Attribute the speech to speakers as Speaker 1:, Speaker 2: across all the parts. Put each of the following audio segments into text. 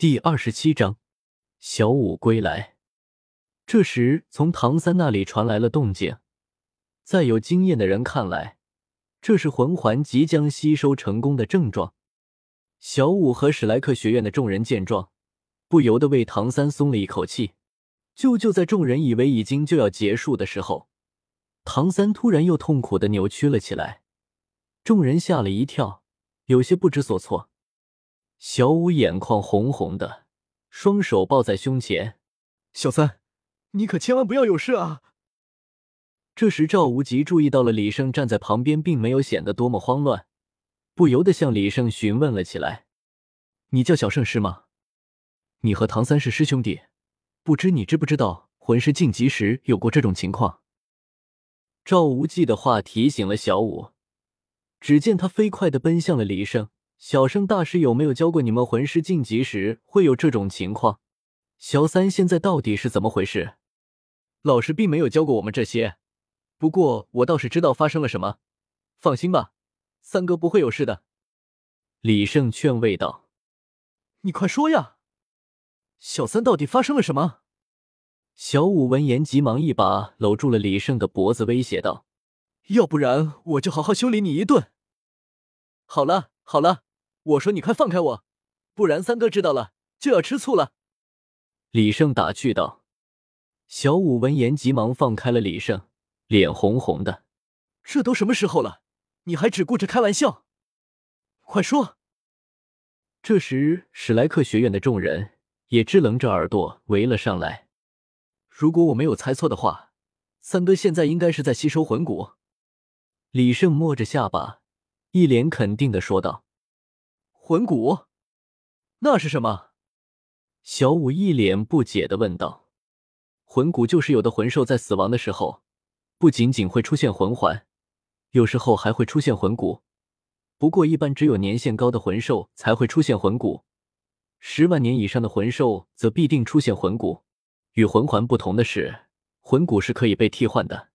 Speaker 1: 第二十七章，小舞归来。这时，从唐三那里传来了动静。在有经验的人看来，这是魂环即将吸收成功的症状。小舞和史莱克学院的众人见状，不由得为唐三松了一口气。就就在众人以为已经就要结束的时候，唐三突然又痛苦的扭曲了起来，众人吓了一跳，有些不知所措。小五眼眶红红的，双手抱在胸前。
Speaker 2: 小三，你可千万不要有事啊！
Speaker 1: 这时赵无极注意到了李胜站在旁边，并没有显得多么慌乱，不由得向李胜询问了起来：“你叫小胜是吗？你和唐三是师兄弟，不知你知不知道魂师晋级时有过这种情况？”赵无忌的话提醒了小五，只见他飞快的奔向了李胜。小圣大师有没有教过你们魂师晋级时会有这种情况？小三现在到底是怎么回事？
Speaker 2: 老师并没有教过我们这些，不过我倒是知道发生了什么。放心吧，三哥不会有事的。
Speaker 1: 李胜劝慰道：“
Speaker 2: 你快说呀，小三到底发生了什么？”
Speaker 1: 小五闻言急忙一把搂住了李胜的脖子，威胁道：“
Speaker 2: 要不然我就好好修理你一顿。”好了，好了。我说：“你快放开我，不然三哥知道了就要吃醋了。”
Speaker 1: 李胜打趣道。小五闻言急忙放开了李胜，脸红红的。
Speaker 2: 这都什么时候了，你还只顾着开玩笑？快说！
Speaker 1: 这时，史莱克学院的众人也支棱着耳朵围了上来。
Speaker 2: 如果我没有猜错的话，三哥现在应该是在吸收魂骨。
Speaker 1: 李胜摸着下巴，一脸肯定的说道。
Speaker 2: 魂骨，那是什么？
Speaker 1: 小五一脸不解的问道。魂骨就是有的魂兽在死亡的时候，不仅仅会出现魂环，有时候还会出现魂骨。不过一般只有年限高的魂兽才会出现魂骨，十万年以上的魂兽则必定出现魂骨。与魂环不同的是，魂骨是可以被替换的。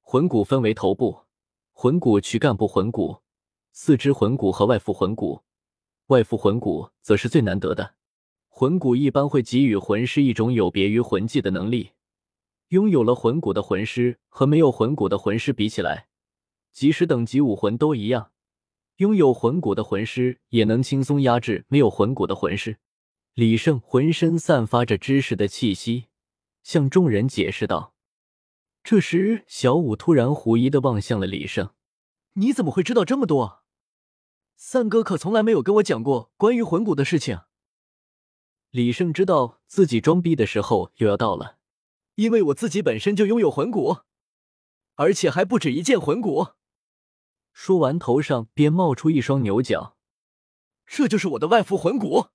Speaker 1: 魂骨分为头部魂骨、躯干部魂骨、四肢魂骨和外附魂骨。外附魂骨则是最难得的，魂骨一般会给予魂师一种有别于魂技的能力。拥有了魂骨的魂师和没有魂骨的魂师比起来，即使等级武魂都一样，拥有魂骨的魂师也能轻松压制没有魂骨的魂师。李胜浑身散发着知识的气息，向众人解释道。这时，小五突然狐疑的望向了李胜：“
Speaker 2: 你怎么会知道这么多？”三哥可从来没有跟我讲过关于魂骨的事情。
Speaker 1: 李胜知道自己装逼的时候又要到了，
Speaker 2: 因为我自己本身就拥有魂骨，而且还不止一件魂骨。
Speaker 1: 说完，头上便冒出一双牛角，
Speaker 2: 这就是我的外附魂骨。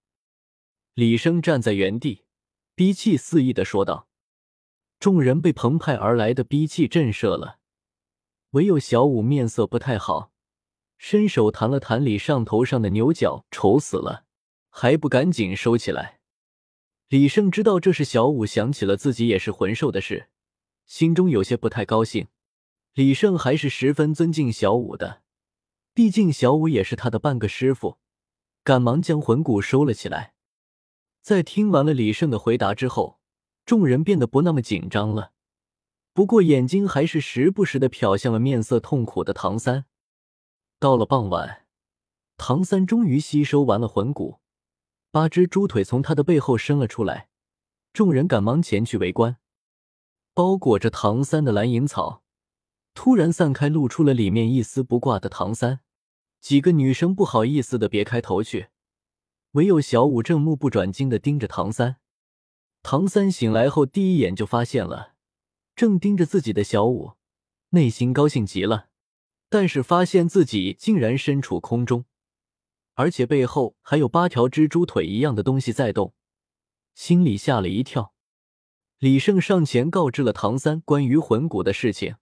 Speaker 1: 李生站在原地，逼气肆意的说道。众人被澎湃而来的逼气震慑了，唯有小五面色不太好。伸手弹了弹李尚头上的牛角，丑死了，还不赶紧收起来！李胜知道这是小五想起了自己也是魂兽的事，心中有些不太高兴。李胜还是十分尊敬小五的，毕竟小五也是他的半个师傅，赶忙将魂骨收了起来。在听完了李胜的回答之后，众人变得不那么紧张了，不过眼睛还是时不时的瞟向了面色痛苦的唐三。到了傍晚，唐三终于吸收完了魂骨，八只猪腿从他的背后伸了出来，众人赶忙前去围观。包裹着唐三的蓝银草突然散开，露出了里面一丝不挂的唐三。几个女生不好意思的别开头去，唯有小五正目不转睛的盯着唐三。唐三醒来后，第一眼就发现了正盯着自己的小五，内心高兴极了。但是发现自己竟然身处空中，而且背后还有八条蜘蛛腿一样的东西在动，心里吓了一跳。李胜上前告知了唐三关于魂骨的事情，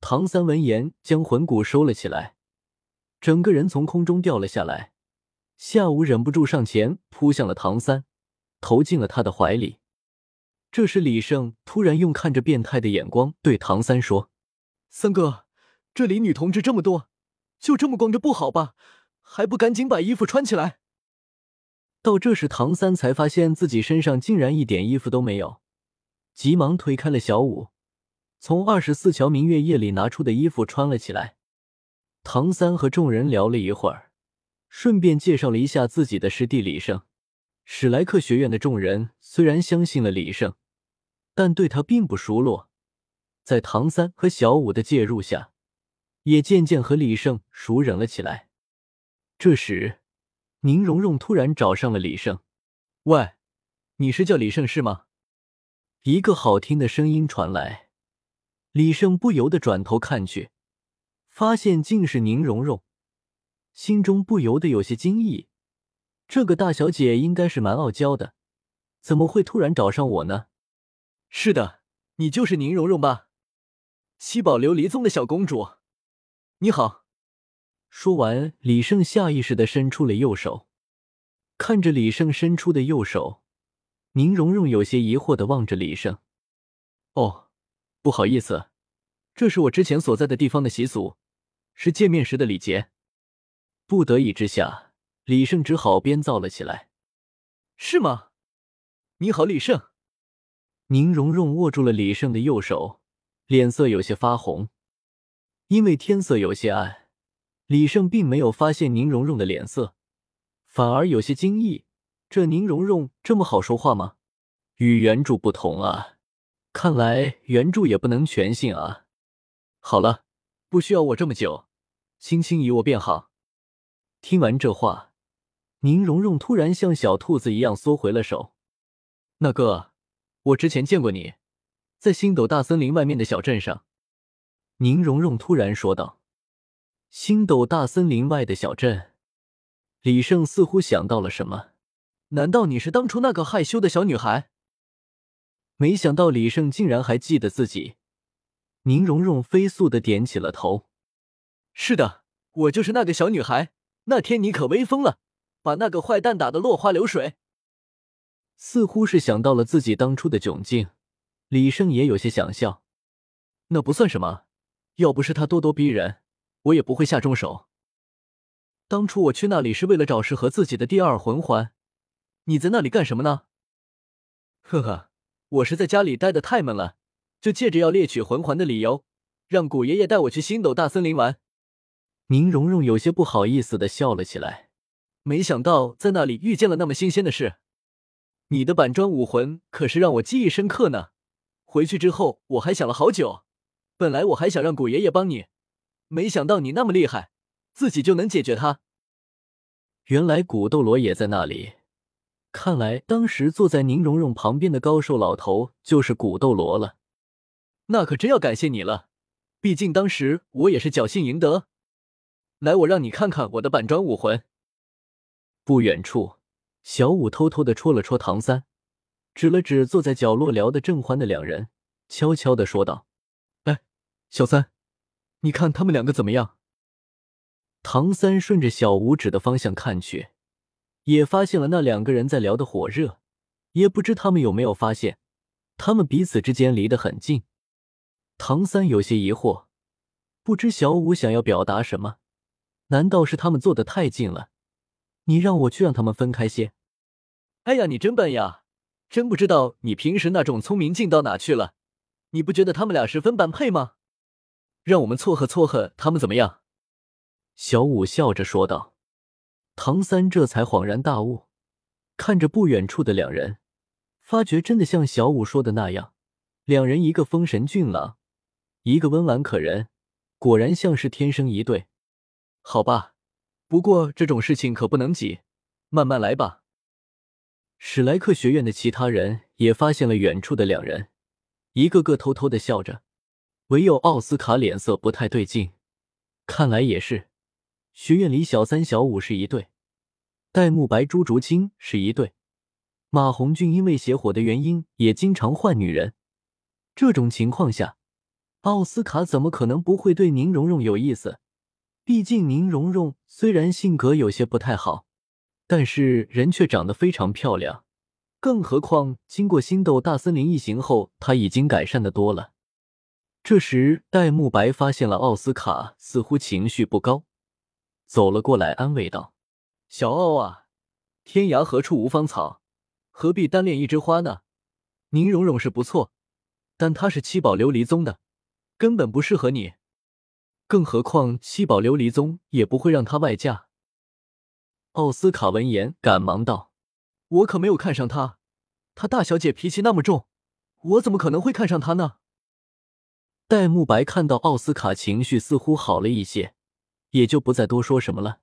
Speaker 1: 唐三闻言将魂骨收了起来，整个人从空中掉了下来。夏武忍不住上前扑向了唐三，投进了他的怀里。这时，李胜突然用看着变态的眼光对唐三说：“
Speaker 2: 三哥。”这里女同志这么多，就这么光着不好吧？还不赶紧把衣服穿起来！
Speaker 1: 到这时，唐三才发现自己身上竟然一点衣服都没有，急忙推开了小五，从二十四桥明月夜里拿出的衣服穿了起来。唐三和众人聊了一会儿，顺便介绍了一下自己的师弟李胜。史莱克学院的众人虽然相信了李胜，但对他并不熟络。在唐三和小五的介入下，也渐渐和李胜熟稔了起来。这时，宁荣荣突然找上了李胜：“
Speaker 2: 喂，你是叫李胜是吗？”
Speaker 1: 一个好听的声音传来，李胜不由得转头看去，发现竟是宁荣荣，心中不由得有些惊异。这个大小姐应该是蛮傲娇的，怎么会突然找上我呢？
Speaker 2: 是的，你就是宁荣荣吧？七宝琉璃宗的小公主，你好。
Speaker 1: 说完，李胜下意识的伸出了右手，看着李胜伸出的右手，宁荣荣有些疑惑的望着李胜。
Speaker 2: 哦，不好意思，这是我之前所在的地方的习俗，是见面时的礼节。
Speaker 1: 不得已之下。李胜只好编造了起来，
Speaker 2: 是吗？你好，李胜。
Speaker 1: 宁荣荣握住了李胜的右手，脸色有些发红，因为天色有些暗，李胜并没有发现宁荣荣的脸色，反而有些惊异。这宁荣荣这么好说话吗？与原著不同啊，看来原著也不能全信啊。
Speaker 2: 好了，不需要我这么久，轻轻一握便好。
Speaker 1: 听完这话。宁荣荣突然像小兔子一样缩回了手。
Speaker 2: 那个，我之前见过你，在星斗大森林外面的小镇上。
Speaker 1: 宁荣荣突然说道：“星斗大森林外的小镇。”李胜似乎想到了什么，
Speaker 2: 难道你是当初那个害羞的小女孩？
Speaker 1: 没想到李胜竟然还记得自己。宁荣荣飞速的点起了头：“
Speaker 2: 是的，我就是那个小女孩。那天你可威风了。”把那个坏蛋打得落花流水，
Speaker 1: 似乎是想到了自己当初的窘境，李胜也有些想笑。
Speaker 2: 那不算什么，要不是他咄咄逼人，我也不会下重手。当初我去那里是为了找适合自己的第二魂环，你在那里干什么呢？呵呵，我是在家里待的太闷了，就借着要猎取魂环的理由，让古爷爷带我去星斗大森林玩。
Speaker 1: 宁荣荣有些不好意思的笑了起来。
Speaker 2: 没想到在那里遇见了那么新鲜的事，你的板砖武魂可是让我记忆深刻呢。回去之后我还想了好久，本来我还想让古爷爷帮你，没想到你那么厉害，自己就能解决他。
Speaker 1: 原来古斗罗也在那里，看来当时坐在宁荣荣旁边的高瘦老头就是古斗罗了。
Speaker 2: 那可真要感谢你了，毕竟当时我也是侥幸赢得。来，我让你看看我的板砖武魂。
Speaker 1: 不远处，小五偷偷的戳了戳唐三，指了指坐在角落聊得正欢的两人，悄悄的说道：“，
Speaker 2: 小三，你看他们两个怎么样？”
Speaker 1: 唐三顺着小五指的方向看去，也发现了那两个人在聊得火热，也不知他们有没有发现，他们彼此之间离得很近。唐三有些疑惑，不知小五想要表达什么？难道是他们坐得太近了？你让我去让他们分开些。
Speaker 2: 哎呀，你真笨呀！真不知道你平时那种聪明劲到哪去了。你不觉得他们俩十分般配吗？让我们撮合撮合他们怎么样？
Speaker 1: 小五笑着说道。唐三这才恍然大悟，看着不远处的两人，发觉真的像小五说的那样，两人一个风神俊朗，一个温婉可人，果然像是天生一对。
Speaker 2: 好吧。不过这种事情可不能急，慢慢来吧。
Speaker 1: 史莱克学院的其他人也发现了远处的两人，一个个偷偷的笑着，唯有奥斯卡脸色不太对劲。看来也是，学院里小三小五是一对，戴沐白、朱竹清是一对，马红俊因为邪火的原因也经常换女人。这种情况下，奥斯卡怎么可能不会对宁荣荣有意思？毕竟宁荣荣虽然性格有些不太好，但是人却长得非常漂亮。更何况经过星斗大森林一行后，她已经改善的多了。这时，戴沐白发现了奥斯卡似乎情绪不高，走了过来安慰道：“
Speaker 2: 小奥啊，天涯何处无芳草，何必单恋一枝花呢？宁荣荣是不错，但她是七宝琉璃宗的，根本不适合你。更何况七宝琉璃宗也不会让她外嫁。奥斯卡闻言，赶忙道：“我可没有看上她，她大小姐脾气那么重，我怎么可能会看上她呢？”戴沐白看到奥斯卡情绪似乎好了一些，也就不再多说什么了。